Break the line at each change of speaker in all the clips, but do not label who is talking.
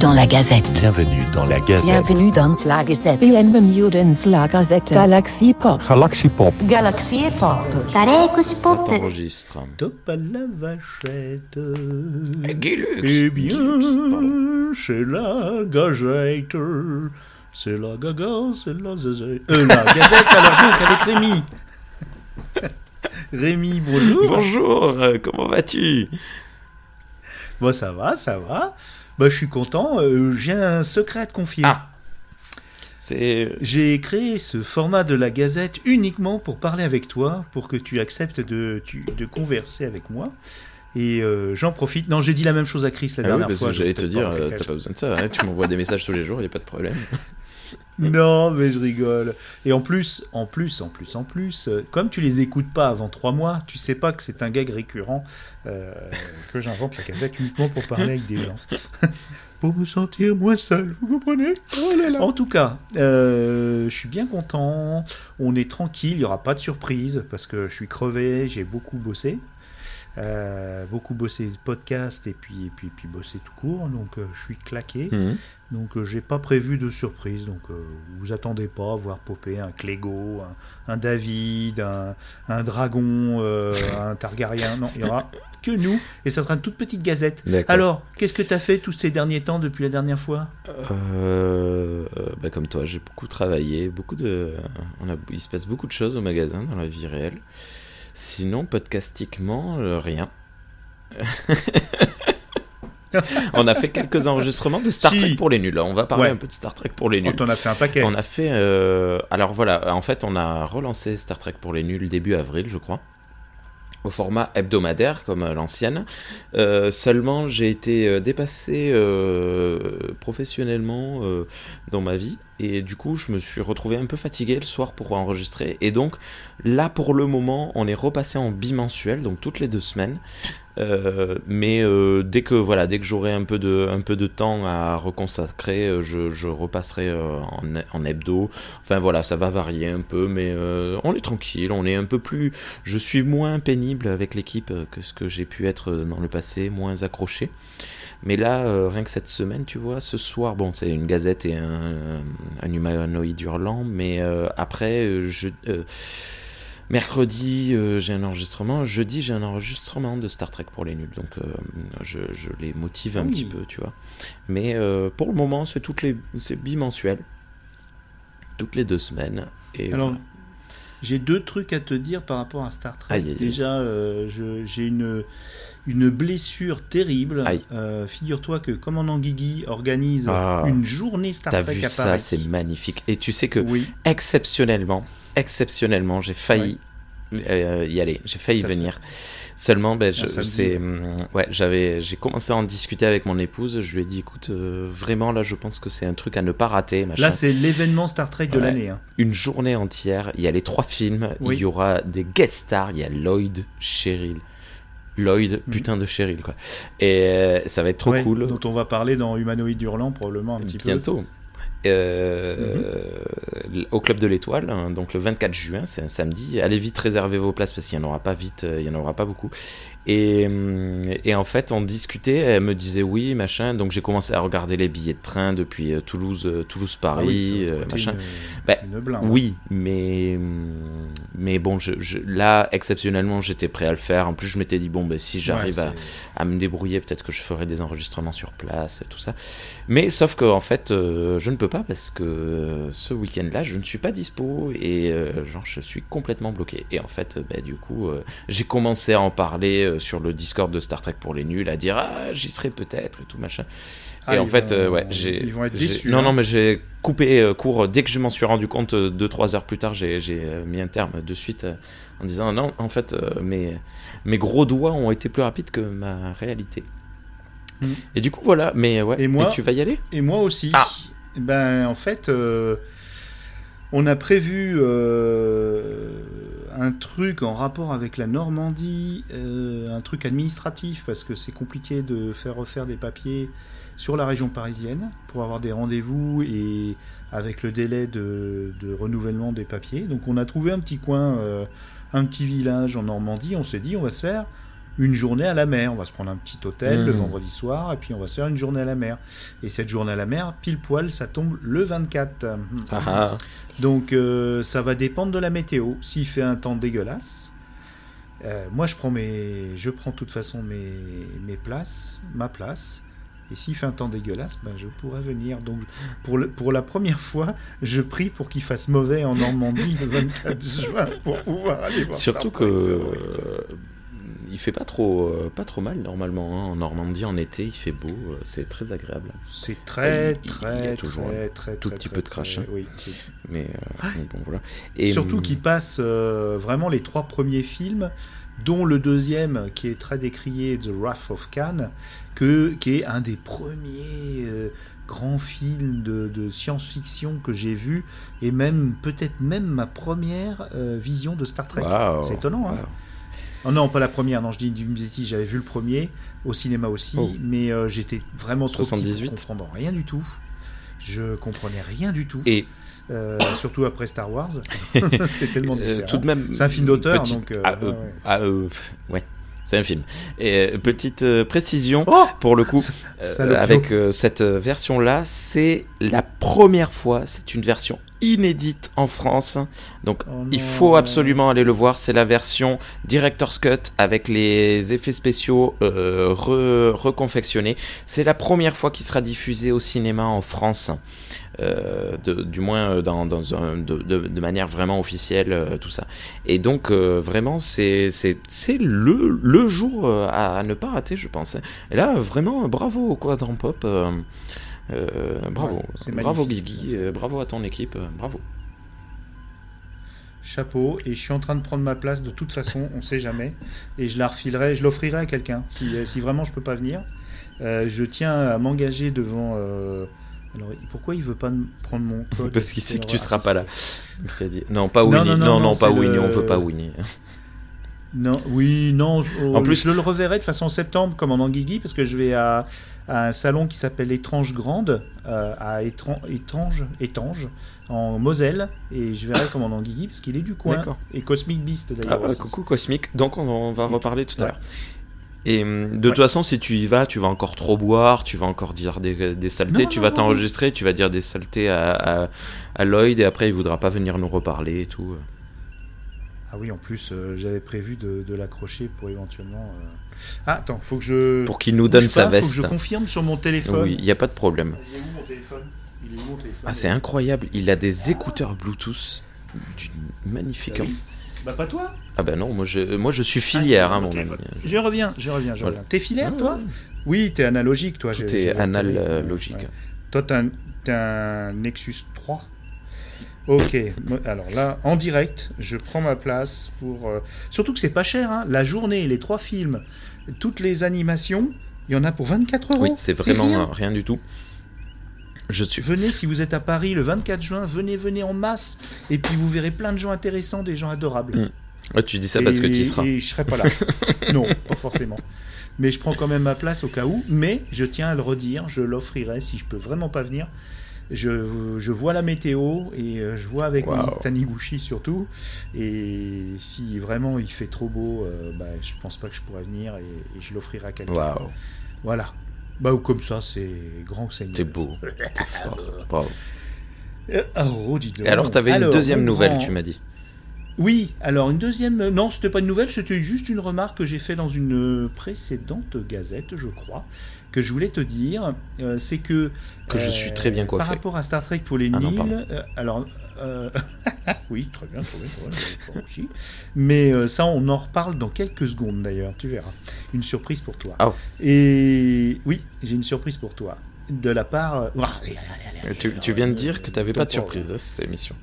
dans la Gazette.
Bienvenue dans la Gazette.
Bienvenue dans la Gazette.
Bienvenue dans la Gazette. Galaxy Pop.
Galaxy Pop.
Galaxy Pop.
Galaxy Pop.
Ça t'enregistre.
Top à la vachette. Eh bien, c'est la gazette. C'est la gaga, c'est la zazette. Euh, la gazette, alors donc, avec Rémi. Rémi, bonjour.
Bonjour, euh, comment vas-tu?
Bon, ça va, ça va. Bah, je suis content. euh, J'ai un secret à te confier.
Ah. C'est.
J'ai créé ce format de la Gazette uniquement pour parler avec toi, pour que tu acceptes de, tu- de converser avec moi. Et euh, j'en profite. Non, j'ai dit la même chose à Chris la
Ah oui,
dernière
parce
fois.
que j'allais te dire, euh, t'as pas besoin de ça, hein, tu m'envoies des messages tous les jours, il a pas de problème.
Non, mais je rigole. Et en plus, en plus, en plus, en plus, euh, comme tu les écoutes pas avant trois mois, tu sais pas que c'est un gag récurrent euh, que j'invente la Gazette uniquement pour parler avec des gens. pour me sentir moins seul, vous comprenez? En tout cas, euh, je suis bien content. On est tranquille, il n'y aura pas de surprise parce que je suis crevé, j'ai beaucoup bossé. Euh, beaucoup bossé podcast et puis, et puis, et puis bossé tout court, donc euh, je suis claqué.
Mhm.
Donc euh, j'ai pas prévu de surprise, donc euh, vous attendez pas à voir popper un Clégo, un, un David, un, un dragon, un Targaryen. Non, il y aura que nous et ça sera une toute petite gazette. Alors, qu'est-ce que tu as fait tous ces derniers temps depuis la dernière fois?
Bah, comme toi, j'ai beaucoup travaillé, beaucoup de, on a, il se passe beaucoup de choses au magasin dans la vie réelle. Sinon, podcastiquement, euh, rien. on a fait quelques enregistrements de Star
Si.
Trek pour les nuls. On va parler
Ouais.
un peu de Star Trek pour les
On
nuls.
t'en a fait un paquet.
On a fait. euh, Alors voilà, en fait, on a relancé Star Trek pour les nuls début avril, je crois. Au format hebdomadaire, comme à l'ancienne. Euh, seulement, j'ai été euh, dépassé euh, professionnellement euh, dans ma vie. Et du coup, je me suis retrouvé un peu fatigué le soir pour enregistrer. Et donc, là, pour le moment, on est repassé en bimensuel, donc toutes les deux semaines. Euh, mais euh, dès que voilà, dès que j'aurai un peu de temps à reconsacrer, euh, je, repasserai en, hebdo. Enfin voilà, ça va varier un peu, mais on est tranquille, on est un peu plus. Je suis moins pénible avec l'équipe que ce que j'ai pu être dans le passé, moins accroché. Mais là, euh, rien que cette semaine, tu vois, ce soir, bon, c'est une gazette et un, un humanoïde hurlant, mais euh, après, euh, je, euh, mercredi, j'ai un enregistrement, jeudi, j'ai un enregistrement de Star Trek pour les nuls, donc je, je les motive un
Oui.
petit peu, tu vois. Mais pour le moment, c'est toutes les, c'est bimensuel, toutes les deux semaines. Et
Alors,
voilà.
j'ai deux trucs à te dire par rapport à Star Trek.
Aïe, aïe.
Déjà, je- j'ai une, une blessure terrible. Euh, Figure-toi que Commandant Guigui organise
Ah.
une journée Star
T'as
Trek
vu
à
ça, c'est magnifique. Et tu sais que
Oui.
exceptionnellement, exceptionnellement, j'ai failli euh, y aller. J'ai failli
fait.
venir. Seulement, ben,
ouais.
j'avais, j'ai commencé à en discuter avec mon épouse. Je lui ai dit, écoute, euh, vraiment là, je pense que c'est un truc à ne pas rater. Machin.
Là, c'est l'événement Star Trek de
Ouais.
l'année. hein.
Une journée entière. Il y a les trois films.
Oui.
Il y aura des guest stars. Il y a Lloyd, Cheryl. Lloyd, putain de Cheryl, quoi. Et euh, ça va être trop
Mhm. Ouais,
cool.
Dont on va parler dans Humanoïde Hurlant probablement un petit
bientôt. Euh, Au Club de l'Étoile, hein, donc le 24 juin, c'est un samedi. Allez vite réserver vos places parce qu'il n'y en aura pas vite, euh, il n'y en aura pas beaucoup. Et, hum, et en fait, on discutait, elle me disait oui, machin. Donc j'ai commencé à regarder les billets de train depuis euh, Toulouse, euh, Toulouse.
Ah
Paris,
oui,
euh, machin.
Une,
Bah,
une blinde.
Oui, mais mais bon, je, je- là exceptionnellement, j'étais prêt à le faire. En plus, je m'étais dit bon, ben si j'arrive
Ouais,
à, me débrouiller, peut-être que je ferai des enregistrements sur place, tout ça. Mais sauf que en fait, euh, je ne peux pas parce que euh, ce week-end-là, je ne suis pas dispo et euh, genre je suis complètement bloqué. Et en fait, euh, bah, du coup, euh, j'ai commencé à en parler euh, sur le Discord de Star Trek pour les nuls, à dire ah j'y serai peut-être et tout machin.
Ah,
et en
ils
fait,
vont-
euh, ouais, j'ai.
Ils vont être déçus.
Non,
hein.
non, mais j'ai coupé euh, court dès que je m'en suis rendu compte. 2-3 heures plus tard, j'ai euh, mis un terme de suite euh, en disant non, en fait, euh, mes, mes gros doigts ont été plus rapides que ma réalité.
Mm.
Et du coup, voilà. Mais ouais,
Et moi-
mais tu vas y aller?
Et moi aussi.
Ah.
Ben, en fait, euh, on a prévu euh, un truc en rapport avec la Normandie, euh, un truc administratif, parce que c'est compliqué de faire refaire des papiers sur la région parisienne pour avoir des rendez-vous et avec le délai de, renouvellement des papiers. Donc on a trouvé un petit coin, euh, un petit village en Normandie. On s'est dit, on va se faire une journée à la mer. On va se prendre un petit hôtel le
Mhm.
vendredi soir et puis on va se faire une journée à la mer. Et cette journée à la mer, pile poil, ça tombe le 24.
Ah, ah.
Donc euh, ça va dépendre de la météo. S'il fait un temps dégueulasse, euh, moi je prends mes, je prends de toute façon mes, mes places, ma place. Et s'il fait un temps dégueulasse, ben, je pourrais venir. Donc pour, le- pour la première fois, je prie pour qu'il fasse mauvais en Normandie le 24 juin pour pouvoir aller voir.
Surtout que il fait pas trop, euh, pas trop mal normalement. hein. En Normandie, en été, il fait beau, euh, c'est très agréable.
C'est très,
il- il y a
très,
toujours
très,
un
très,
tout
très,
petit
très,
peu de
très-
crachin.
Oui,
Mais euh, donc, bon, voilà. Et
Surtout
hum,
qu'il passe euh, vraiment les trois premiers films, dont le deuxième qui est très décrié, The Wrath of Khan, que, qui est un des premiers euh, grands films de, de science-fiction que j'ai vu, et même peut-être même ma première euh, vision de Star Trek.
waouh,
C'est étonnant, hein. Oh non, pas la première, non, je dis bêtise, j'avais vu le premier au cinéma aussi,
Oh.
mais euh, j'étais vraiment trop petit
78.
pour comprendre rien du tout. Je comprenais rien du tout,
Et
euh, surtout après Star Wars. c'est tellement
euh,
différent.
tout de même,
C'est un film d'auteur, donc,
ah,
ouais,
c'est un film. Et euh, petite euh, précision.
Oh
Pour le coup, euh, avec euh, cette version-là, c'est la première fois, c'est une version inédite en France. Donc
Oh
il faut absolument aller le voir. C'est la version Director's Cut avec les effets spéciaux re- reconfectionnés. C'est la première fois qu'il sera diffusé au cinéma en France. Euh, de- du moins euh, dans, dans un- de, de- de manière vraiment officielle, euh, tout ça. Et donc, euh, vraiment, c'est le, le jour à, à ne pas rater, je pense. Et là, vraiment, bravo au Quadrant Pop. bravo.
Ouais,
bravo. Guigui, bravo à ton équipe, bravo.
Chapeau, et je suis en train de prendre ma place de toute façon, on sait jamais, et je la refilerai, je l'offrirai à quelqu'un. Si, si vraiment je peux pas venir, je tiens à m'engager devant. Alors, pourquoi il veut pas prendre mon code
Parce qu'il sait que tu
Ah,
seras pas là. Non, pas Winnie.
non,
Non,
non,
pas Winnie, on veut pas Winnie.
Non, oui, non. oh,
En plus-
je le reverrai de façon septembre comme en Anguigui parce que je vais à, un salon qui s'appelle Étrange Grande euh, à Étran- Étrange, Étange en Moselle et je verrai comme en Anguigui parce qu'il est du coin et Cosmic Beast
Ah,
d'ailleurs. aussi.
coucou Cosmic, donc on, va reparler tout à l'heure. Et hum, de toute façon, si tu y vas, tu vas encore trop boire, tu vas encore dire des, des saletés,
Non,
tu
non,
vas t'enregistrer, tu vas dire des saletés à, à, à Lloyd et après il voudra pas venir nous reparler et tout.
Ah oui, en plus euh, j'avais prévu de, de l'accrocher pour éventuellement. euh, Ah attends, faut que je.
Pour qu'il nous donne
pas,
sa
Faut
veste.
que je confirme sur mon téléphone.
Oui, il n'y a pas de problème.
Il est où mon téléphone? Il est où mon téléphone?
Ah, c'est incroyable, il a des écouteurs Bluetooth d'une magnificence.
Bah pas toi.
Ah bah non, moi je, moi je suis filière,
Ah,
hein, mon ami.
Je reviens, je reviens, je
Voilà.
reviens. T'es filaire,
Ouais,
toi. Oui, t'es analogique, toi.
Tout est
j'ai
anal
repéré. Ouais,
logique.
ouais. Toi, t'as un, Nexus 3. Ok, alors là, en direct, je prends ma place pour. euh, Surtout que c'est pas cher, hein. La journée, les trois films, toutes les animations, il y en a pour 24 euros.
Oui, c'est vraiment
rien.
rien du tout. Je suis.
Venez, si vous êtes à Paris le 24 juin, venez, venez en masse. Et puis vous verrez plein de gens intéressants, des gens adorables.
Mm. Ouais, tu dis ça parce que tu y seras.
Et je serai pas là. non, pas forcément. Mais je prends quand même ma place au cas où. Mais je tiens à le redire, je l'offrirai si je peux vraiment pas venir. Je, je vois la météo et euh, je vois avec. Taniguchi surtout. Et si vraiment il fait trop beau, euh, bah, je pense pas que je pourrais venir et, et je l'offrirai à quelqu'un.
Waouh,
Voilà. Bah, ou comme ça, c'est grand seigneur.
t'es beau, t'es fort. Bravo.
Euh, oh, dis donc.
Et alors, t'avais une deuxième nouvelle,
grand-
tu m'as dit.
Oui, alors une deuxième. Non, c'était pas une nouvelle, c'était juste une remarque que j'ai fait dans une précédente gazette, je crois, que je voulais te dire. euh, c'est que.
Que je suis très bien coiffé.
Par rapport à Star Trek pour les
Ah
Nils. euh, alors. Euh, oui, très bien, fort aussi. Mais euh, ça, on en reparle dans quelques secondes d'ailleurs, tu verras. Une surprise pour toi.
Ah.
Et oui, j'ai une surprise pour toi. De la part. allez, allez, allez, allez,
Tu, tu viens de dire que t'avais
ton
pas de surprise à cette émission.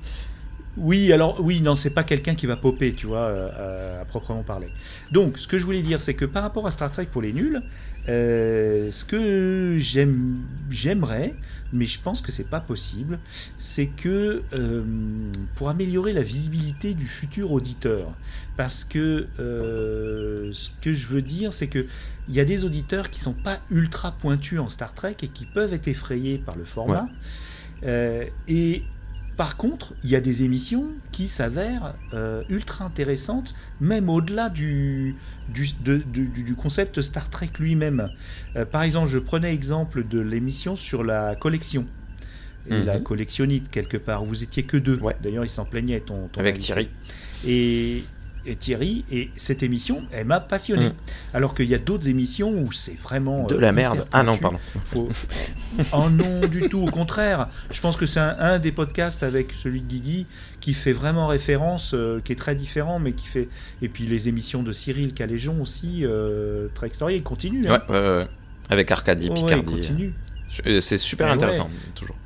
Oui, alors oui, non, c'est pas quelqu'un qui va popper, tu vois, euh, euh, à proprement parler. Donc, ce que je voulais dire, c'est que par rapport à Star Trek pour les nuls, euh, ce que j'aime, j'aimerais, mais je pense que c'est pas possible, c'est que euh, pour améliorer la visibilité du futur auditeur, parce que ce que je veux dire, c'est que il y a des auditeurs qui sont pas ultra pointus en Star Trek et qui peuvent être effrayés par le format. Et Par contre, il y a des émissions qui s'avèrent euh, ultra intéressantes, même au-delà du, du, de- du- du concept Star Trek lui-même. Euh, par exemple, je prenais exemple de l'émission sur la collection. Et
Mhm.
la collectionnite, quelque part. Vous étiez que deux.
Ouais.
D'ailleurs, il s'en plaignait, ton, ton
Avec
invité.
Thierry.
Et, et Thierry, et cette émission, elle m'a passionné.
Mm.
Alors qu'il y a d'autres émissions où c'est vraiment.
De
euh,
la merde. Ah non,
pointu.
pardon.
Faut- oh non, du tout, au contraire. Je pense que c'est un, un des podcasts avec celui de Guigui qui fait vraiment référence, euh, qui est très différent, mais qui fait. Et puis les émissions de Cyril Caléjon aussi, euh, Trek Story, il continue.
Ouais,
hein.
ouais, ouais. Avec Arcadie,
Ouais, ouais, il
Picardie.
continue.
Euh, C'est super intéressant, toujours.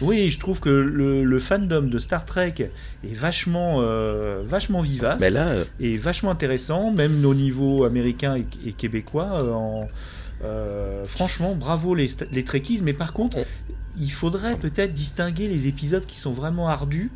Oui, je trouve que le, le fandom de Star Trek est vachement, euh, vachement vivace.
Mais là, euh,
est vachement intéressant, même au niveau américain et, et québécois. euh, en- euh, franchement, bravo les, les Trekkies, mais par contre,
On-
il faudrait peut-être distinguer les épisodes qui sont vraiment ardus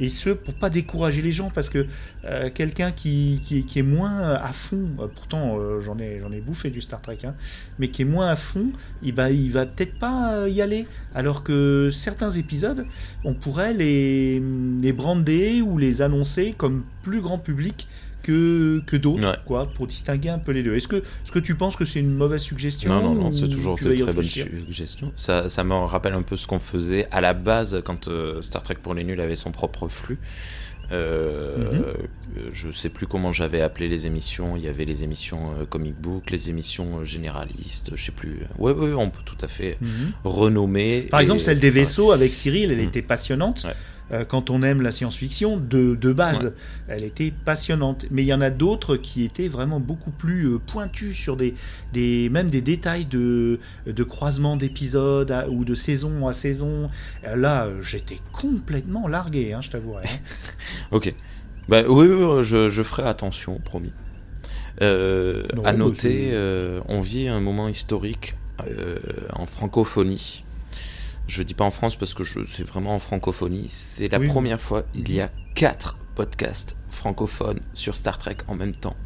et ceux pour pas décourager les gens, parce que euh, quelqu'un qui, est moins à fond, euh, pourtant euh, j'en ai, bouffé du Star Trek, hein, mais qui est moins à fond, il, bah, il va peut-être pas euh, y aller. Alors que certains épisodes, on pourrait les, les brander ou les annoncer comme plus grand public que, que d'autres,
Ouais.
quoi, pour distinguer un peu les deux. Est-ce que, est-ce que tu penses que c'est une mauvaise suggestion
non, non, non, c'est toujours de très bonnes suggestions. Ça, ça me rappelle un peu ce qu'on faisait à la base quand euh, Star Trek pour les nuls avait son propre flux. Euh, euh, Je sais plus comment j'avais appelé les émissions. Il y avait les émissions euh, comic book, les émissions euh, généralistes, je sais plus. Ouais, ouais, on peut tout à fait
Mhm.
renommer.
Par
et-
exemple, celle des vaisseaux avec Cyril, elle
Mm.
était passionnante.
Ouais.
Euh, quand on aime la science-fiction, de, de base, elle était passionnante. Mais il y en a d'autres qui étaient vraiment beaucoup plus euh, pointus sur des, des, même des détails de, de croisement d'épisodes ou de saison à saison. Euh, Là, j'étais complètement largué, hein, je t'avouerai. hein.
Ok. Bah oui, je, je ferai attention, promis. Euh,
Non,
à
bah,
noter, euh, on vit un moment historique euh, en francophonie. Je dis pas en France parce que c'est vraiment en francophonie. C'est la
Oui.
première fois il y a quatre podcasts francophones sur Star Trek en même temps.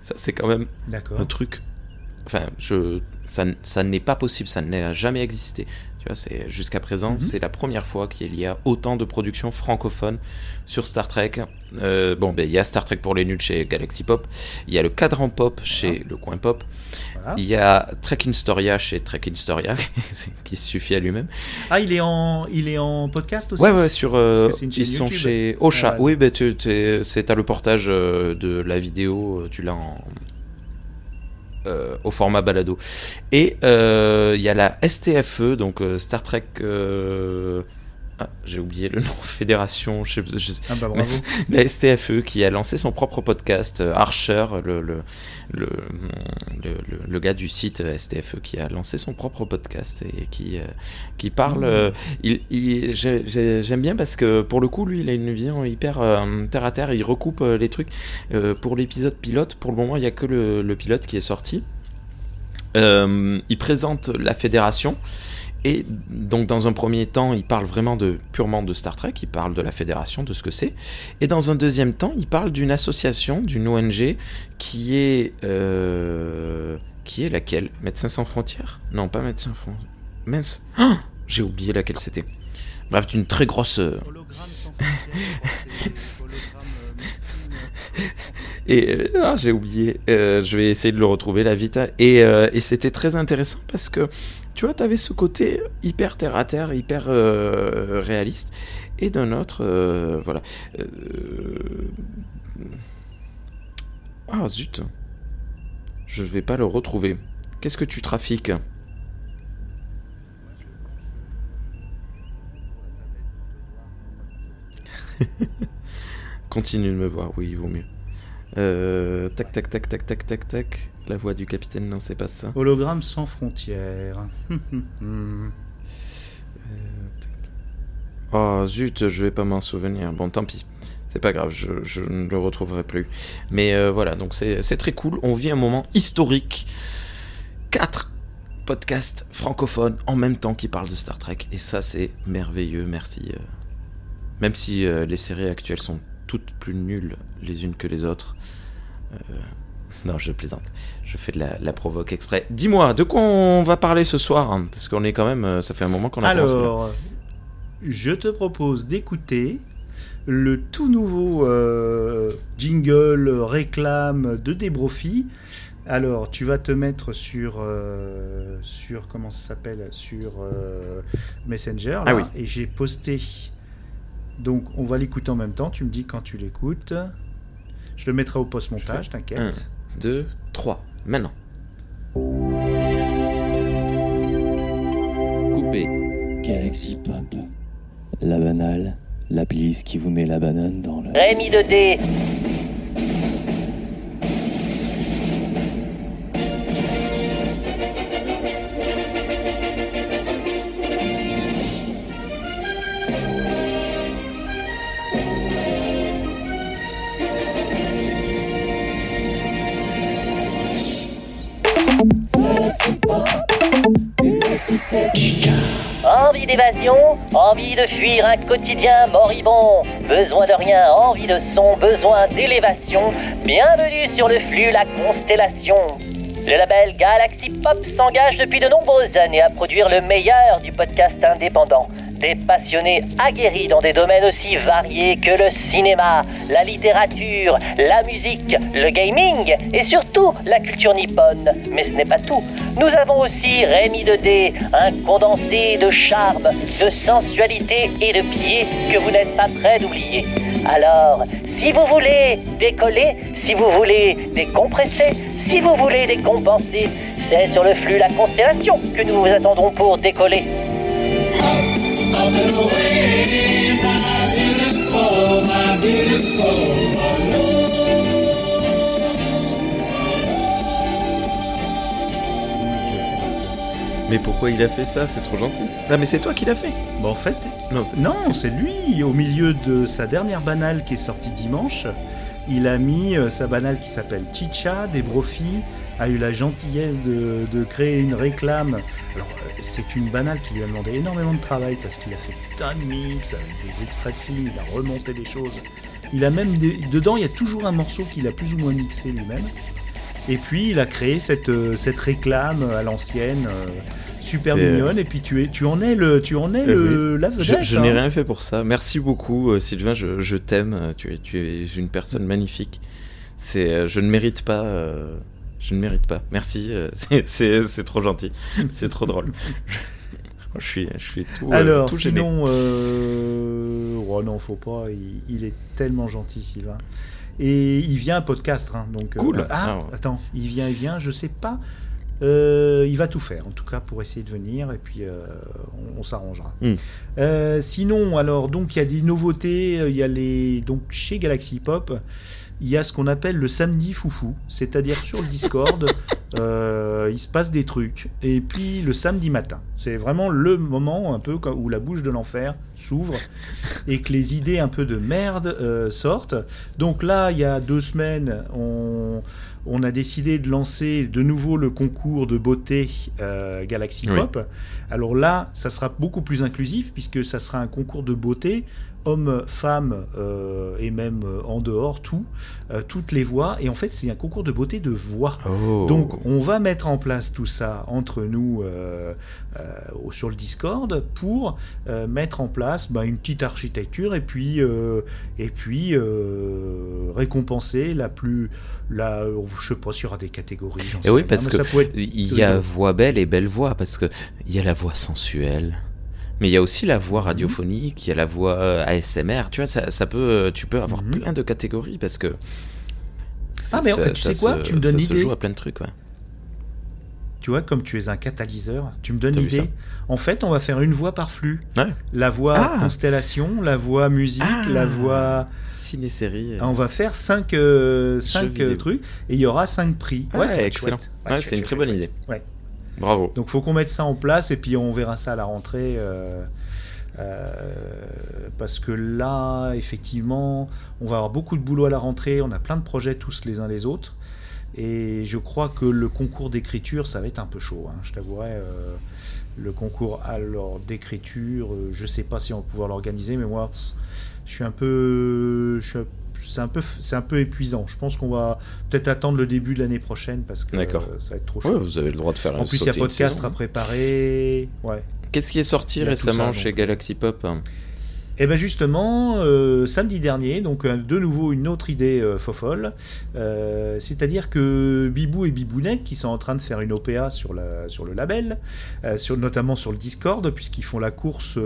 Ça, c'est quand même un truc. Enfin, je, ça, ça n'est pas possible, ça n'a jamais existé. Tu vois, c'est jusqu'à présent,
Mhm.
c'est la première fois qu'il y a autant de productions francophones sur Star Trek. Euh, bon, ben il y a Star Trek pour les nuls chez Galaxy Pop, il y a le cadran pop chez le coin pop,
Voilà.
il y a Trek in Storia chez Trek in Storia, qui se suffit à lui-même.
Ah, il est en, il est en podcast aussi?
Ouais, ouais, sur. euh, ils sont chez Ocha.
Ah,
oui, ben tu, t'as le portage euh, de la vidéo, tu l'as en. Euh, au format balado. Et euh, il y a la STFE, donc euh, Star Trek. Ah, j'ai oublié le nom, Fédération, je sais, je sais-
Ah bah bravo.
la STFE qui a lancé son propre podcast, euh, Archer, le, le, le, le, gars du site euh, STFE qui a lancé son propre podcast et qui, euh, qui parle.
Mmh.
il, il- J'aime bien parce que pour le coup, lui, il a une vision hyper euh, terre à terre. Il recoupe les trucs. Euh, pour l'épisode pilote, pour le moment, il n'y a que le, le pilote qui est sorti. Euh, il présente la fédération. Et donc dans un premier temps, il parle vraiment purement de Star Trek, il parle de la fédération, de ce que c'est. Et dans un deuxième temps, il parle d'une association, d'une ONG qui est euh, qui est laquelle? Médecins sans frontières? Non, pas Médecins sans frontières. Mince, Ah j'ai oublié laquelle c'était. Bref, d'une très grosse euh. Et euh, ah, j'ai oublié, je vais essayer de le retrouver la euh, et c'était très intéressant parce que tu vois, tu avais ce côté hyper terre à terre, hyper euh, réaliste. Et d'un autre, euh, voilà. Euh, Ah zut, je vais pas le retrouver. Qu'est-ce que tu trafiques? Continue de me voir, oui, il vaut mieux. Euh, tac, tac, tac, tac, tac, tac, tac. La voix du capitaine, non, c'est pas ça.
Hologramme sans frontières. Hmm.
Oh zut, je vais pas m'en souvenir. Bon, tant pis. C'est pas grave, je, je ne le retrouverai plus. Mais euh, voilà, donc c'est c'est très cool. On vit un moment historique. Quatre podcasts francophones en même temps qui parlent de Star Trek. Et ça, c'est merveilleux. Merci. euh. Même si euh, les séries actuelles sont toutes plus nulles les unes que les autres. Euh, Non, je plaisante. Je fais de la, la provoque exprès. Dis-moi, de quoi on va parler ce soir hein? Parce qu'on est quand même. euh, Ça fait un moment qu'on a là.
Alors, je te propose d'écouter le tout nouveau euh, jingle réclame de Debrofi. Alors, tu vas te mettre sur, euh, sur comment ça s'appelle, sur euh, Messenger.
Ah oui.
Et j'ai posté. Donc, on va l'écouter en même temps. Tu me dis quand tu l'écoutes. Je le mettrai au post-montage, t'inquiète.
deux, trois. Maintenant.
Coupé.
Galaxy Pop. La banale, la playlist qui vous met la banane dans le...
Rémi 2D. Envie envie de fuir un quotidien moribond, besoin de rien, envie de son, besoin d'élévation. Bienvenue sur le flux La Constellation. Le label Galaxy Pop s'engage depuis de nombreuses années à produire le meilleur du podcast indépendant. Des passionnés aguerris dans des domaines aussi variés que le cinéma, la littérature, la musique, le gaming et surtout la culture nippone. Mais ce n'est pas tout. Nous avons aussi Rémi 2D, un condensé de charme, de sensualité et de pied que vous n'êtes pas prêt d'oublier. Alors, si vous voulez décoller, si vous voulez décompresser, si vous voulez décompenser, c'est sur le flux La Constellation que nous vous attendrons pour décoller.
Mais pourquoi il a fait ça? C'est trop gentil. Non, mais c'est toi qui l'as fait.
Bon, en fait,
Non, c'est
Non,
c'est-
c'est lui, au milieu de sa dernière banale qui est sortie dimanche. Il a mis euh, sa banale qui s'appelle Chicha, des Brophy, a eu la gentillesse de, de créer une réclame. Alors, euh, c'est une banale qui lui a demandé énormément de travail parce qu'il a fait plein de mix avec des extraits de films, il a remonté des choses. Il a même des- dedans, il y a toujours un morceau qu'il a plus ou moins mixé lui-même. Et puis, il a créé cette, euh, cette réclame à l'ancienne, euh, super mignonne. Et puis, tu, es, tu en es, le, tu en es
Euh,
le, la
Je,
vedette.
je n'ai
hein.
rien fait pour ça. Merci beaucoup, Sylvain. Je, je t'aime. Tu es, tu es une personne magnifique. C'est, je ne mérite pas. euh, je ne mérite pas. Merci. euh, c'est- trop gentil. C'est trop drôle. Je, suis, je suis tout, euh,
Alors,
tout gêné.
sinon, euh... oh non, faut pas. Il, il est tellement gentil, Sylvain. Et il vient podcast, hein, donc.
Cool.
ah,
Ah ouais.
attends, il vient, il vient. Je sais pas. Euh, il va tout faire, en tout cas, pour essayer de venir, et puis euh, on, on s'arrangera.
Hmm.
Euh, sinon, alors, donc, il y a des nouveautés. Il y a les, donc, chez Galaxy Pop, il y a ce qu'on appelle le samedi foufou, c'est-à-dire sur le Discord, euh, il se passe des trucs. Et puis le samedi matin, c'est vraiment le moment un peu où la bouche de l'enfer s'ouvre et que les idées un peu de merde euh, sortent. Donc là, il y a deux semaines, on, on a décidé de lancer de nouveau le concours de beauté euh, Galaxy
Oui.
Pop. Alors là, ça sera beaucoup plus inclusif puisque ça sera un concours de beauté hommes, femmes euh, et même euh, en dehors, tout, euh, toutes les voix. Et en fait, c'est un concours de beauté de voix.
Oh.
Donc, on va mettre en place tout ça entre nous sur le Discord pour mettre en place bah, une petite architecture et puis, et puis récompenser la plus. La, je sais pas s'il y aura des catégories.
Et oui,
rien,
parce que il y a voix belle et belle voix parce que il y a la voix sensuelle. Mais il y a aussi la
Mhm.
voix radiophonique, il y a la voix euh, ASMR, tu vois, ça, ça peut, tu peux avoir
Mhm.
plein de catégories parce que.
Ah, mais tu sais quoi Tu me donnes
Ça se
l'idée.
joue à plein de trucs, ouais.
Tu vois, comme tu es un catalyseur, tu me donnes l'idée. En fait, on va faire une voix par flux.
Ouais.
La voix
Ah.
constellation, la voix musique,
Ah.
la voix.
Ciné-série.
On va faire cinq, euh, cinq euh, trucs et il y aura cinq prix.
Ah,
va être
excellent. Ouais, c'est une très bonne idée.
Ouais.
Bravo.
Donc faut qu'on mette ça en place et puis on verra ça à la rentrée. euh, euh, parce que là, effectivement, on va avoir beaucoup de boulot à la rentrée. On a plein de projets tous les uns les autres. Et je crois que le concours d'écriture, ça va être un peu chaud. hein, je t'avouerai. euh, le concours alors d'écriture, euh, je sais pas si on va pouvoir l'organiser, mais moi, je suis un peu, c'est un peu, c'est un peu épuisant. Je pense qu'on va peut-être attendre le début de l'année prochaine parce que ça va être trop
Ouais,
chaud.
vous avez le droit de faire
en plus, il y a podcast
saison.
à préparer. Ouais.
Qu'est-ce qui est sorti récemment
ça,
chez. Galaxy Pop
Et ben justement, euh, samedi dernier, donc euh, de nouveau une autre idée euh, fofolle, euh, c'est-à-dire que Bibou et Bibounette, qui sont en train de faire une OPA sur, la, sur le label, sur, notamment sur le Discord, puisqu'ils font la course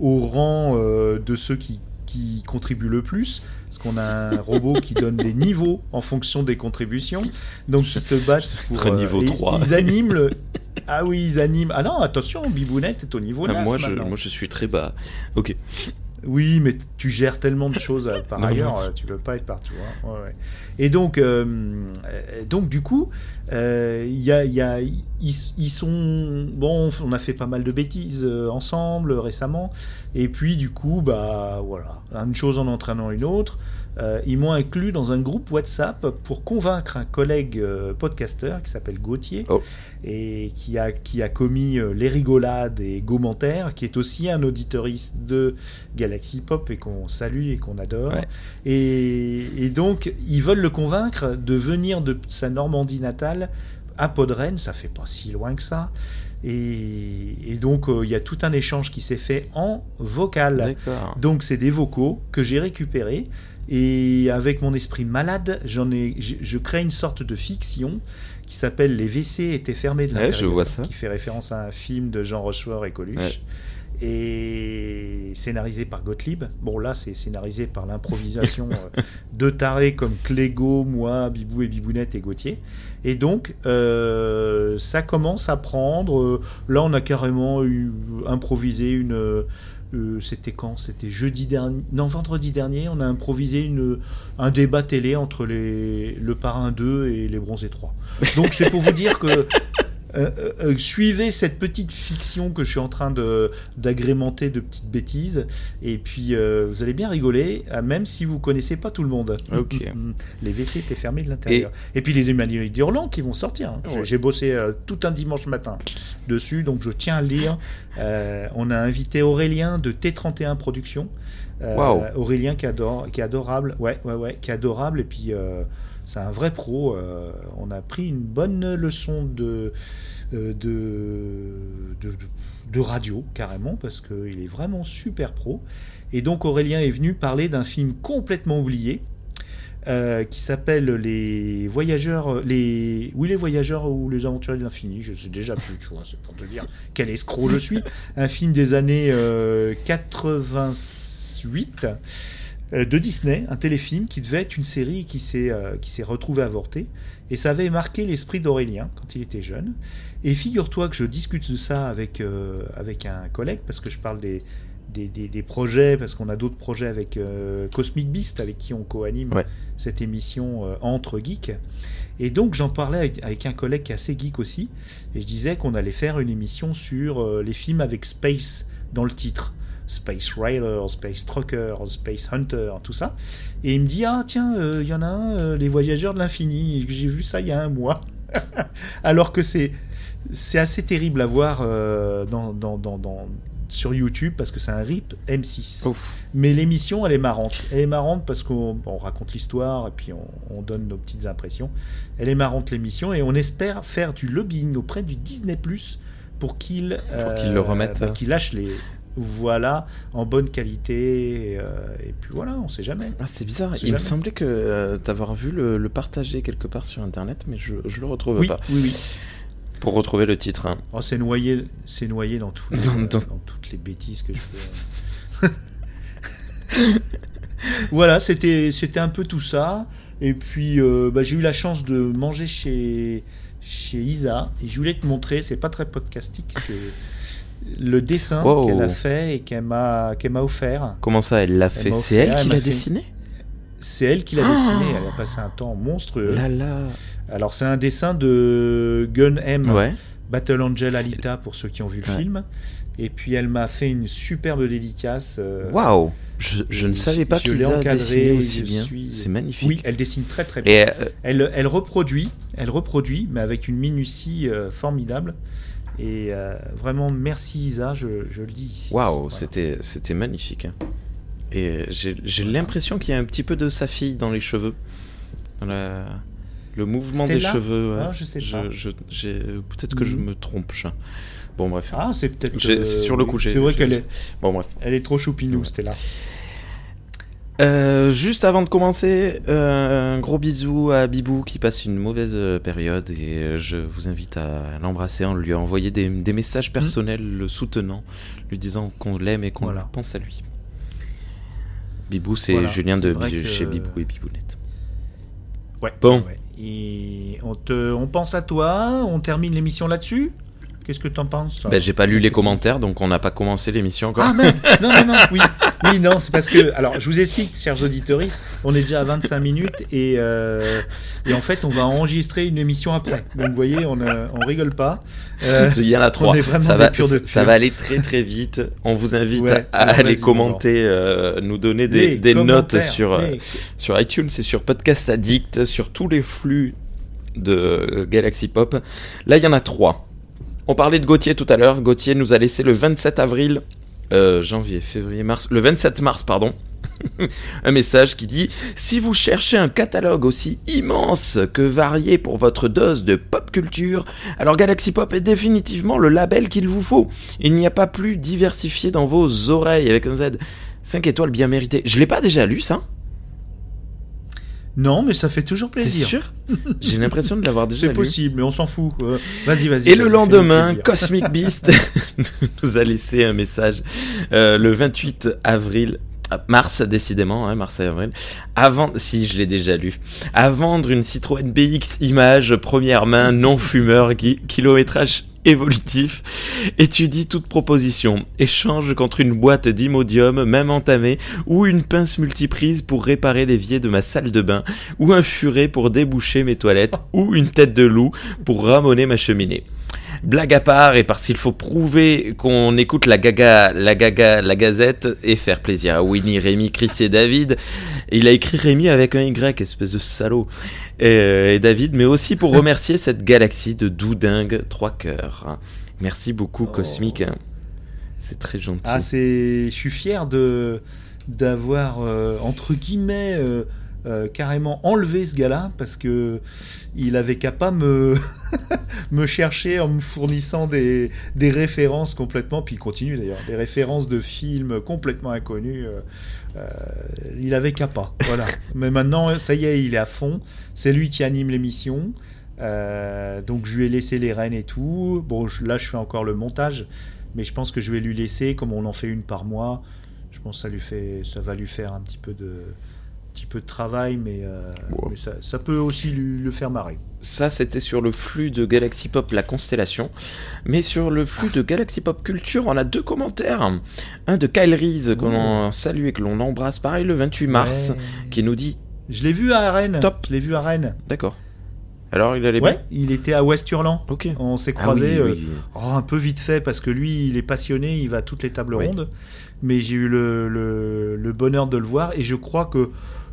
au rang de ceux qui, qui contribuent le plus, parce qu'on a un robot qui donne des niveaux en fonction des contributions, donc ils se battent pour...
Très niveau
et
3.
Ils, ils animent le... Ah oui, ils animent... Ah non, attention, Bibounette est au niveau 9
Ah, moi, je, moi, je suis très bas. Ok.
Oui, mais tu gères tellement de choses euh, par
Non,
ailleurs,
non.
euh, tu peux pas être partout. hein. Ouais, ouais. Et donc, euh, donc du coup, euh, il y a, il y a- ils, sont bon. On a fait pas mal de bêtises ensemble récemment, et puis du coup, bah voilà, une chose en entraînant une autre. Euh, ils m'ont inclus dans un groupe WhatsApp pour convaincre un collègue euh, podcasteur qui s'appelle Gauthier
Oh.
et qui a, qui a commis euh, Les Rigolades et Gaumentaire, qui est aussi un auditoriste de Galaxy Pop et qu'on salue et qu'on adore.
Ouais.
Et, et donc, ils veulent le convaincre de venir de sa Normandie natale à Podren, ça fait pas si loin que ça. Et, et donc, euh, il y a tout un échange qui s'est fait en vocal. Donc c'est des vocaux que j'ai récupérés et avec mon esprit malade, j'en ai, je, je crée une sorte de fiction qui s'appelle Les WC étaient fermés de
Ouais,
l'intérieur,
je vois ça.
qui fait référence à un film de Jean Rochefort et Coluche.
Ouais.
Et scénarisé par Gottlieb. Bon, là, c'est scénarisé par l'improvisation euh, de tarés comme Clégo, moi, Bibou et Bibounette et Gauthier. Et donc, euh, ça commence à prendre. euh, là, on a carrément eu, improvisé une. Euh, c'était quand? C'était jeudi dernier, non vendredi dernier. On a improvisé un débat télé entre les, le Parrain 2 et les Bronzés 3. Donc c'est pour vous dire que euh, euh, euh, suivez cette petite fiction que je suis en train de d'agrémenter de petites bêtises et puis euh, vous allez bien rigoler, même si vous connaissez pas tout le monde.
Ok.
les WC étaient fermés de l'intérieur. Et... puis les humanoïdes hurlants qui vont sortir. hein. J'ai-
Ouais.
J'ai bossé tout un dimanche matin dessus, donc je tiens à le dire. Euh, on a invité Aurélien de T31 Productions.
Waouh.
Aurélien qui, adore, qui est adorable, ouais, ouais, ouais, qui est adorable. Et puis c'est un vrai pro. euh, on a pris une bonne leçon de, euh, de, de, de radio, carrément, parce qu'il est vraiment super pro. Et donc Aurélien est venu parler d'un film complètement oublié. euh, qui s'appelle les voyageurs, les oui les voyageurs ou les aventuriers de l'infini, je sais déjà plus, tu vois, c'est pour te dire quel escroc je suis. Un film des années euh, 88 euh, de Disney, un téléfilm qui devait être une série qui s'est euh, qui s'est retrouvée avortée et ça avait marqué l'esprit d'Aurélien quand il était jeune. Et figure-toi que je discute de ça avec euh, avec un collègue parce que je parle des des, des- des projets, parce qu'on a d'autres projets avec euh, Cosmic Beast, avec qui on co-anime
Ouais.
cette émission euh, entre geeks. Et donc j'en parlais avec, avec un collègue qui est assez geek aussi, et je disais qu'on allait faire une émission sur euh, les films avec Space dans le titre. Space Rider, Space Trucker, Space Hunter, tout ça. Et il me dit, ah tiens, euh, il y en a un, euh, Les Voyageurs de l'Infini, j'ai vu ça il y a un mois. Alors que c'est c'est assez terrible à voir euh, dans, dans, dans, dans- sur YouTube parce que c'est un RIP M6.
Ouf.
Mais l'émission, elle est marrante. Elle est marrante parce qu'on on raconte l'histoire et puis on, on donne nos petites impressions. Elle est marrante l'émission et on espère faire du lobbying auprès du Disney Plus pour qu'il
le remette.
bah, qu'il lâche les voilà en bonne qualité et, euh, et puis voilà, on sait jamais.
Ah, c'est bizarre. Il me
jamais.
semblait que euh, t'avoir vu le, le partager quelque part sur internet, mais je, je le retrouve
Oui,
pas.
oui, oui.
Pour retrouver le titre. hein.
Oh, c'est noyé, c'est noyé dans, tous les-
Dans-
euh,
dans-
dans toutes les bêtises que je fais. voilà, c'était c'était un peu tout ça. Et puis euh, bah, j'ai eu la chance de manger chez chez Isa et je voulais te montrer. C'est pas très podcastique, c'est le dessin
Wow.
qu'elle a fait et qu'elle m'a qu'elle offert.
Comment ça, elle l'a fait C'est elle qui l'a dessiné
C'est elle qui l'a
Ah.
dessiné. Elle a passé un temps monstrueux.
Là là.
Alors c'est un dessin de Gun M.
Ouais.
Battle Angel Alita pour ceux qui ont vu le
Ouais.
film. Et puis elle m'a fait une superbe dédicace. euh,
Waouw. Je, je ne savais pas a
encadré,
dessiné aussi bien.
suis-
C'est magnifique.
Oui, elle dessine très très bien.
Et euh,
Elle, elle reproduit, elle reproduit, mais avec une minutie euh, formidable. Et euh, vraiment, merci Isa, je, je le dis ici.
waouh,
Voilà.
c'était c'était magnifique. hein. Et j'ai j'ai l'impression qu'il y a un petit peu de sa fille dans les cheveux. Dans la- Le mouvement des cheveux.
Ah, je sais pas.
je- j'ai- Peut-être que je
Mhm.
me trompe. je- Bon, bref.
Ah, c'est peut-être.
J'ai-
euh,
sur le coup, j'ai.
C'est vrai
j'ai
qu'elle est.
Bon, bref.
elle est trop choupinou,
Ouais.
Stella.
Euh, juste avant de commencer, euh, un gros bisou à Bibou qui passe une mauvaise euh, période et je vous invite à l'embrasser en lui envoyer des, des messages personnels le soutenant, lui disant qu'on l'aime et qu'on
Voilà.
pense à lui. Bibou, c'est
Voilà,
Julien de
que-
chez Bibou et Bibounette.
Ouais.
Bon.
ouais. Et on, te, on pense à toi, on termine l'émission là-dessus? Qu'est-ce que t'en penses
Ben, j'ai pas lu les commentaires donc on n'a pas commencé l'émission encore.
Ah merde Non, non, non, oui. Oui, non, c'est parce que. Alors, je vous explique, chers auditeurs, on est déjà à 25 minutes et, euh, et en fait, on va enregistrer une émission après. Donc, vous voyez, on, euh, on rigole pas. Euh,
Il y en a trois. ça, va, ça va aller très très vite. On vous invite
Ouais,
à aller commenter, euh, nous donner des, notes sur,
les-
sur iTunes et sur Podcast Addict, sur tous les flux de Galaxy Pop. Là, il y en a trois. On parlait de Gauthier tout à l'heure. Gauthier nous a laissé le 27 avril, euh, janvier, février, mars, le 27 mars, pardon. un message qui dit Si vous cherchez un catalogue aussi immense que varié pour votre dose de pop culture, alors Galaxy Pop est définitivement le label qu'il vous faut. Il n'y a pas plus diversifié dans vos oreilles avec un Z. 5 étoiles bien méritées. Je l'ai pas déjà lu ça?
Non, mais ça fait toujours
T'es
plaisir.
sûr J'ai l'impression de l'avoir déjà
C'est possible, mais on s'en fout. Euh, vas-y, vas-y.
Et le lendemain. Cosmic Beast nous a laissé un message euh, le 28 avril. ah, Mars, décidément, hein, mars et avril. Avant, si je l'ai déjà lu, à vendre une Citroën BX Image première main, non fumeur, kilométrage évolutif. Étudie toute proposition. Échange contre une boîte d'imodium, même entamée, ou une pince multiprise pour réparer l'évier de ma salle de bain, ou un furet pour déboucher mes toilettes, ou une tête de loup pour ramoner ma cheminée. Blague à part, et parce qu'il faut prouver qu'on écoute la gaga, la gaga, la gazette, et faire plaisir à Winnie, Rémi, Chris et David. Il a écrit Rémi avec un Y, espèce de salaud. Et, et David, mais aussi pour remercier cette galaxie de doudingue trois cœurs. Merci beaucoup, Cosmic. C'est très gentil.
Ah, c'est. Je suis fier de d'avoir euh, entre guillemets euh, euh, carrément enlevé ce gars-là parce que il avait qu'à pas me me chercher en me fournissant des, des références complètement puis il continue d'ailleurs des références de films complètement inconnus. euh, euh, il avait qu'à pas. Voilà. Mais maintenant, ça y est, il est à fond. C'est lui qui anime l'émission. Donc je lui ai laissé les rênes et tout. Bon, je- là je fais encore le montage, mais je pense que je vais lui laisser, comme on en fait une par mois. Je pense que ça lui fait, ça va lui faire un petit peu de, petit peu de travail, mais, euh, mais ça, ça peut aussi lui, le faire marrer.
Ça, c'était sur le flux de Galaxy Pop, la constellation. Mais sur le flux de Galaxy Pop Culture, on a deux commentaires. Un de Kyle Reese, que l'on salue et que l'on embrasse, pareil, le 28 mars,
Ouais.
qui nous dit
Je l'ai vu à Rennes.
Top.
Je l'ai vu à Rennes.
D'accord. Alors, il allait
Ouais,
bien
il était à West-Hurlan.
Ok.
On s'est
Ah
croisés.
oui,
euh. Oh, un peu vite fait parce que lui, il est passionné, il va à toutes les tables
Oui.
rondes. Mais j'ai eu le, le- le bonheur de le voir et je crois que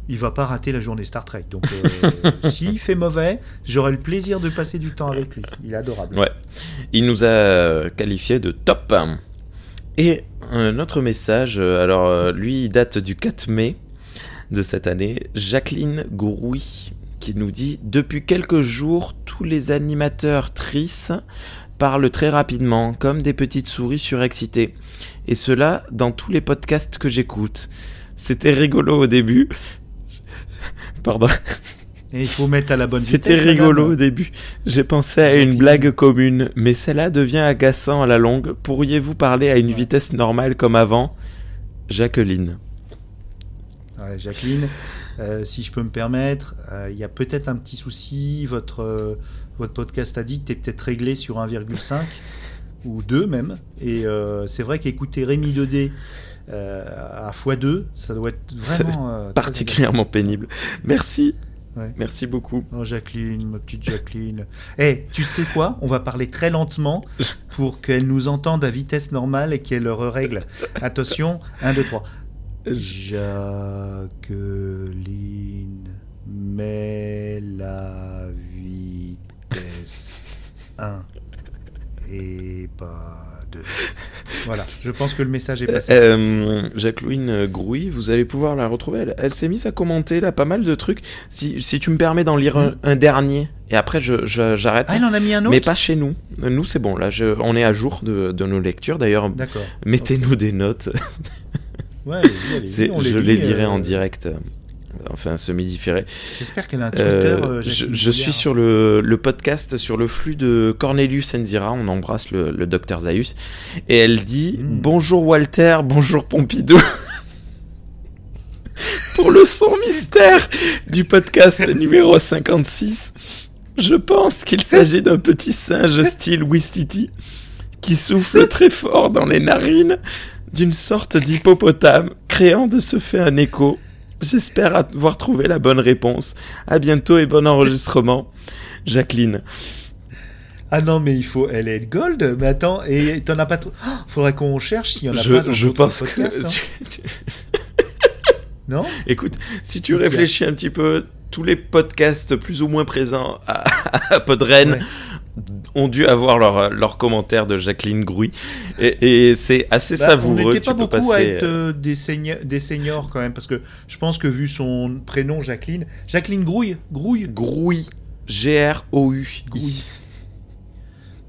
il va pas rater la journée Star Trek. Donc, euh, s'il fait mauvais, j'aurai le plaisir de passer du temps avec lui. Il est adorable.
Ouais. Il nous a qualifié de top. Et un autre message, euh, alors euh, lui, il date du 4 mai de cette année. Jacqueline Gouroui qui nous dit Depuis quelques jours, tous les animateurs tristes parlent très rapidement, comme des petites souris surexcitées. Et cela dans tous les podcasts que j'écoute. C'était rigolo au début. Pardon.
Et il faut mettre à la bonne vitesse.
C'était rigolo au début. J'ai pensé à une blague commune, mais celle-là devient agaçant à la longue. Pourriez-vous parler à une vitesse normale comme avant? Jacqueline.
Ouais, Jacqueline, euh, si je peux me permettre, euh, il y a peut-être un petit souci. Votre, euh, votre podcast addict est peut-être réglé sur 1,5 ou 2 même. Et euh, c'est vrai qu'écouter Rémi 2D euh, à x2, ça doit être vraiment euh,
Particulièrement pénible. Merci.
Ouais.
Merci beaucoup.
Oh Jacqueline, ma petite Jacqueline. Eh, tu sais quoi? On va parler très lentement pour qu'elle nous entende à vitesse normale et qu'elle règle. Attention, 1, 2, 3. Jacqueline, mets la vitesse 1 et pas 2. Voilà, je pense que le message est passé.
Euh, Jacqueline Grouy, vous allez pouvoir la retrouver. Elle, elle s'est mise à commenter là pas mal de trucs. Si, si tu me permets d'en lire un, un dernier, et après je, je- j'arrête.
Ah, il en a mis un autre
mais pas chez nous. Nous, c'est bon. Là, je- on est à jour de, de nos lectures. D'ailleurs,
D'accord.
mettez-nous des notes.
Ouais, allez-y, allez-y,
C'est-
on
je
les
lirai
euh,
en direct. Enfin, semi-différé.
J'espère qu'elle a un Twitter.
Euh,
euh,
je, suis sur le, le podcast sur le flux de Cornelius Enzira. On embrasse le, le docteur Zaius. Et elle dit
Mm.
Bonjour Walter, bonjour Pompidou. Pour le son mystère du podcast numéro 56, je pense qu'il s'agit d'un petit singe style Wistiti qui souffle très fort dans les narines d'une sorte d'hippopotame, créant de ce fait un écho. J'espère avoir trouvé la bonne réponse. À bientôt et bon enregistrement. Jacqueline.
Ah non, mais il faut. Elle est gold. Mais attends, et t'en as pas trop. Oh, faudrait qu'on cherche s'il y en a pas
Je,
dans
je pense que.
hein.
tu-
Non?
Écoute, si tu réfléchis un petit peu, tous les podcasts plus ou moins présents à, à Podren
Ouais.
Ont dû avoir leur, leur commentaire de Jacqueline Grouy. Et, et c'est assez
Bah,
savoureux.
On n'était pas beaucoup à être
euh,
euh, des, seigneurs, des seniors quand même, parce que je pense que vu son prénom Jacqueline, Jacqueline Grouille, Grouille,
Grouy. G-R-O-U.
Grouille.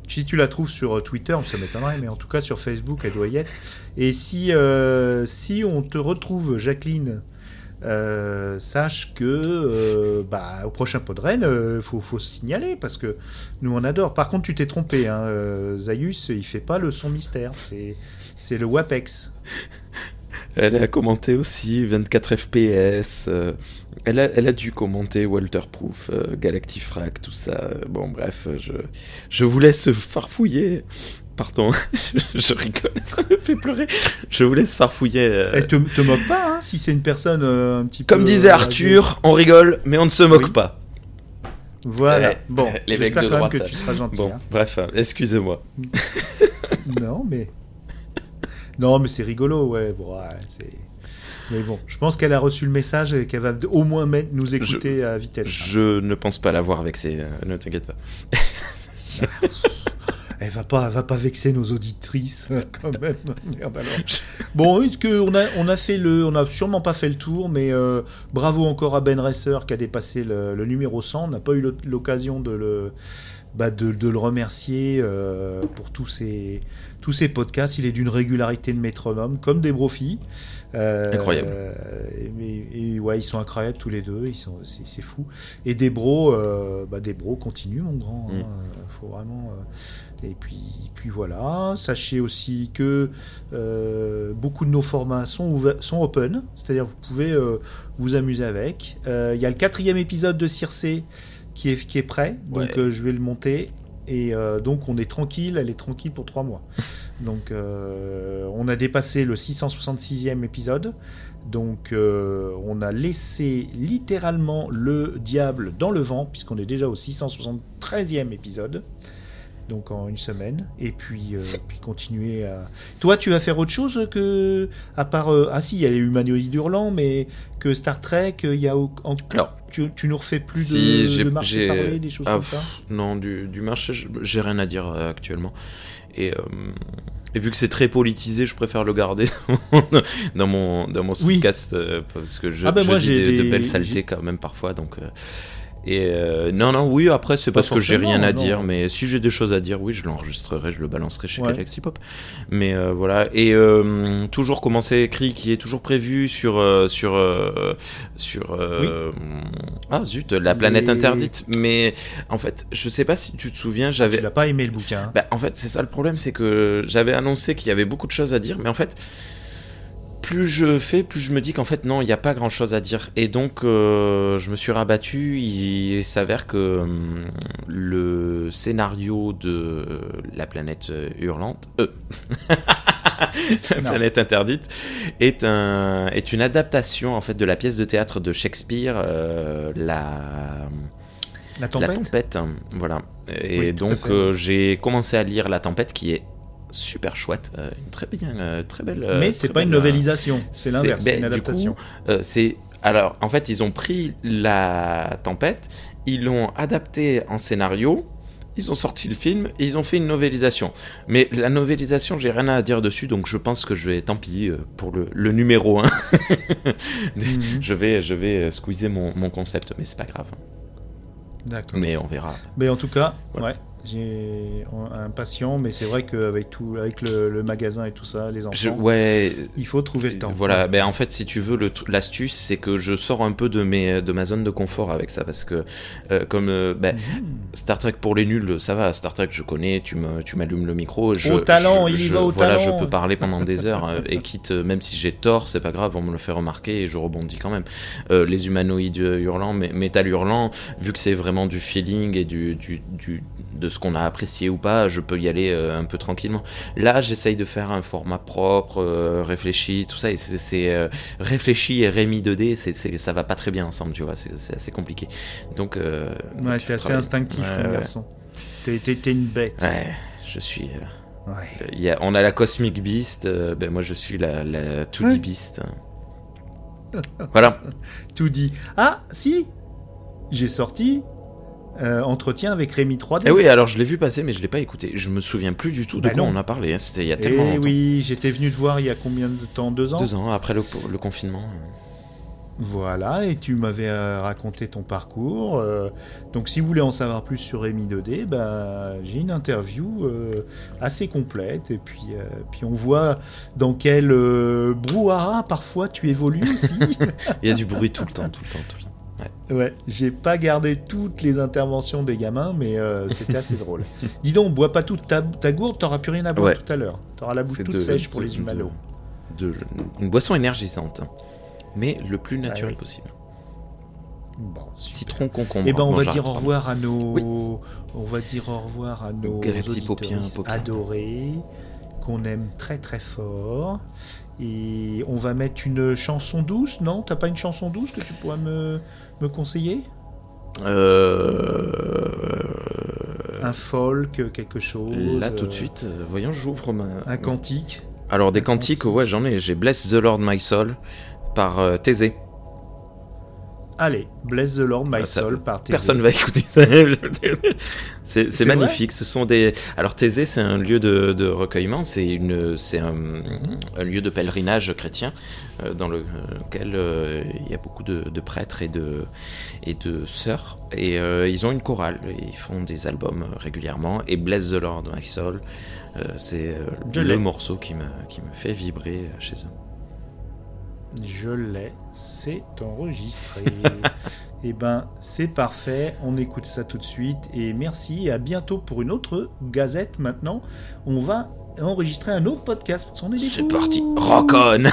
Si tu la trouves sur euh, Twitter, ça m'étonnerait, mais en tout cas sur Facebook, elle doit y être. Et si, euh, si on te retrouve, Jacqueline, euh, sache que euh, bah, au prochain Podren, il faut, faut se signaler parce que nous on adore. Par contre, tu t'es trompé, hein, euh, Zaius, il fait pas le son mystère, c'est le WAPEX.
Elle a commenté aussi 24 FPS. euh, elle, a, elle a dû commenter Walterproof, euh, Galactifrac, tout ça. euh, Bon, bref, euh, je, je vous laisse farfouiller. Pardon, je, rigole, ça me fait pleurer. Je vous laisse farfouiller. euh,
Elle te, te moque pas, hein, si c'est une personne euh, un petit peu.
Comme disait Arthur, on rigole, mais on ne se moque
Oui.
pas.
Voilà.
Eh,
Bon,
les mecs
j'espère
de
quand
droite.
même que tu seras gentil.
Bon,
hein.
bref, euh, excusez-moi.
Non, mais. Non, mais c'est rigolo, ouais. Bon, ouais, c'est. Mais bon, je pense qu'elle a reçu le message et qu'elle va au moins nous écouter à vitesse. hein.
Je ne pense pas l'avoir vexé, euh, ne t'inquiète pas.
Elle va pas, elle va pas vexer nos auditrices quand même. Merde alors. Bon, est-ce qu'on a, on a fait le, on a sûrement pas fait le tour, mais euh, bravo encore à Ben Racer qui a dépassé le, le numéro 100. On n'a pas eu l'o- l'occasion de le, bah, de, de le remercier euh, pour tous ces, tous ces podcasts. Il est d'une régularité de métronome, comme des brofis. Euh,
Incroyable.
et, et ouais, ils sont incroyables tous les deux. Ils sont, c'est, fou. Et des bros, euh, bah, des bros continue mon grand. hein.
Mm.
Euh, faut vraiment. Et puis, puis voilà. Sachez aussi que euh, beaucoup de nos formats sont, ouverts- sont open, c'est-à-dire vous pouvez euh, vous amuser avec. Euh, Il y a le quatrième épisode de Circé qui est, qui est prêt, donc
Ouais.
je vais le monter. Et donc on est tranquille, elle est tranquille pour trois mois. donc on a dépassé le 666e épisode. Donc on a laissé littéralement le diable dans le vent, puisqu'on est déjà au 673e épisode. Donc en une semaine. Et puis, euh, puis continuer à... Toi, tu vas faire autre chose que... À part... euh, Ah si, il y a les humanoïdes hurlants, mais que Star Trek, il y a... en-
Alors,
Tu, tu nous refais plus
Si,
de, marché parlé, des choses
ah,
comme ça
Non, du, du marché, j'ai rien à dire euh, actuellement. Et, euh, et vu que c'est très politisé, je préfère le garder dans mon, dans mon podcast euh, parce que je,
Ah bah
je
moi,
dis
j'ai
de, belles saletés quand même parfois. Donc, euh, et euh, non, non, oui, après, c'est parce que j'ai rien à dire, mais si j'ai des choses à dire, oui, je l'enregistrerai, je le balancerai chez
Ouais.
Galaxy Pop. Mais euh, voilà, et euh, toujours commencer écrit qui est toujours prévu sur euh, sur sur ah zut la planète interdite. Mais en fait, je sais pas si tu te souviens, j'avais
Tu l'as pas aimé le bouquin
bah, en fait, c'est ça le problème, c'est que j'avais annoncé qu'il y avait beaucoup de choses à dire, mais en fait, plus je fais, plus je me dis qu'en fait, non, il n'y a pas grand chose à dire. Et donc, euh, je me suis rabattu. Il s'avère que hum, le scénario de La planète euh, hurlante. euh, La planète interdite est, un, est une adaptation en fait de la pièce de théâtre de Shakespeare, euh, la,
La tempête
la tempête, voilà. Et
Oui,
donc euh, j'ai commencé à lire La tempête, qui est super chouette, euh, une très bien, euh, très belle. euh,
Mais c'est pas une
belle,
novélisation, c'est l'inverse, c'est
ben,
une
du
adaptation.
c'est alors en fait ils ont pris la tempête, ils l'ont adapté en scénario. ils ont sorti le film et ils ont fait une novélisation. Mais la novélisation, j'ai rien à dire dessus, donc je pense que je vais, tant pis, pour le, le numéro 1.
Mhm.
je vais, je vais squeezer mon, mon concept, mais c'est pas grave.
D'accord.
Mais on verra.
Mais en tout cas,
Voilà.
ouais, j'ai un patient, mais c'est vrai qu'avec tout, avec le, le magasin et tout ça, les enfants,
Je, ouais,
il faut trouver le temps.
Voilà, ben en fait, si tu veux, l'astuce, c'est que je sors un peu de, mes, de ma zone de confort avec ça, parce que, euh, comme euh, ben,
Mhm.
Star Trek pour les nuls, ça va, Star Trek, je connais, tu me- tu m'allumes le micro. Je,
Au talent,
je-
il
je-
va au
Voilà,
talent.
je peux parler pendant des heures, euh, et quitte, euh, même si j'ai tort, c'est pas grave, on me le fait remarquer, et je rebondis quand même. Euh, les humanoïdes hurlants, mais métal hurlant, vu que c'est vraiment du feeling et du, du, du- de ce qu'on a apprécié ou pas, je peux y aller euh, un peu tranquillement. Là, j'essaye de faire un format propre, euh, réfléchi, tout ça, et c'est- euh, réfléchi et Rémi 2D, c'est ça va pas très bien ensemble, tu vois, c'est assez compliqué. Donc, euh,
Ouais, t'es assez instinctif
Ouais,
comme
ouais.
garçon. T'es, une bête.
Ouais, je suis. euh,
Ouais.
il y a- on a la Cosmic Beast, euh, ben moi je suis la, la 2D
Ouais.
Beast. Voilà.
Tout dit. Ah, si J'ai sorti euh, entretien avec Rémi 3D.
Et oui, alors je l'ai vu passer, mais je l'ai pas écouté. Je me souviens plus du tout de
Bah
quoi
non.
on a parlé. hein, C'était il y a
Eh
tellement longtemps.
oui, j'étais venu te voir il y a combien de temps? Deux ans?
Deux ans après le, le confinement.
Voilà, et tu m'avais euh, raconté ton parcours. euh, donc si vous voulez en savoir plus sur Rémi 2D, bah, j'ai une interview euh, assez complète. Et puis, puis on voit dans quel brouhaha parfois tu évolues aussi.
Il y a du bruit tout le temps, tout le temps, tout le temps.
Ouais, j'ai pas gardé toutes les interventions des gamins, mais euh, c'était assez drôle. Dis donc, bois pas toute ta, ta gourde, t'auras plus rien à boire
Ouais.
tout à l'heure. T'auras la bouche toute
de-
sèche pour
de-
les humanos.
de- de- une boisson énergisante, mais le plus naturel
oui.
possible.
Bon.
Citron, concombre.
Eh ben, on
Non,
va dire au
pardon.
revoir à nos,
Oui.
on va dire au revoir à nos
Popien.
adorés, qu'on aime très très fort. Et on va mettre une chanson douce, non? T'as pas une chanson douce que tu pourrais me, me conseiller
Euh...
Un folk, quelque chose
Là tout de
euh,
suite, euh, voyons, j'ouvre ma.
Un cantique
Alors des
un
cantiques,
cantique.
ouais, j'en ai. J'ai Bless the Lord My Soul par Thésée.
Allez, Bless the Lord, My
Ah, ça-
Soul par Thésée.
Personne va écouter ça. c'est magnifique. Ce sont des. Alors Thésée, c'est un lieu de, de recueillement. C'est une, c'est un, un lieu de pèlerinage chrétien euh, dans le- lequel euh, il y a beaucoup de, de prêtres et de et de sœurs. Et euh, ils ont une chorale. Et ils font des albums régulièrement. Et Bless the Lord My Soul, c'est le morceau qui me qui me fait vibrer chez eux.
Je l'ai, c'est enregistré. Eh ben, c'est parfait, on écoute ça tout de suite et merci et à bientôt pour une autre gazette maintenant. On va enregistrer un autre podcast des
C'est parti. Rock on.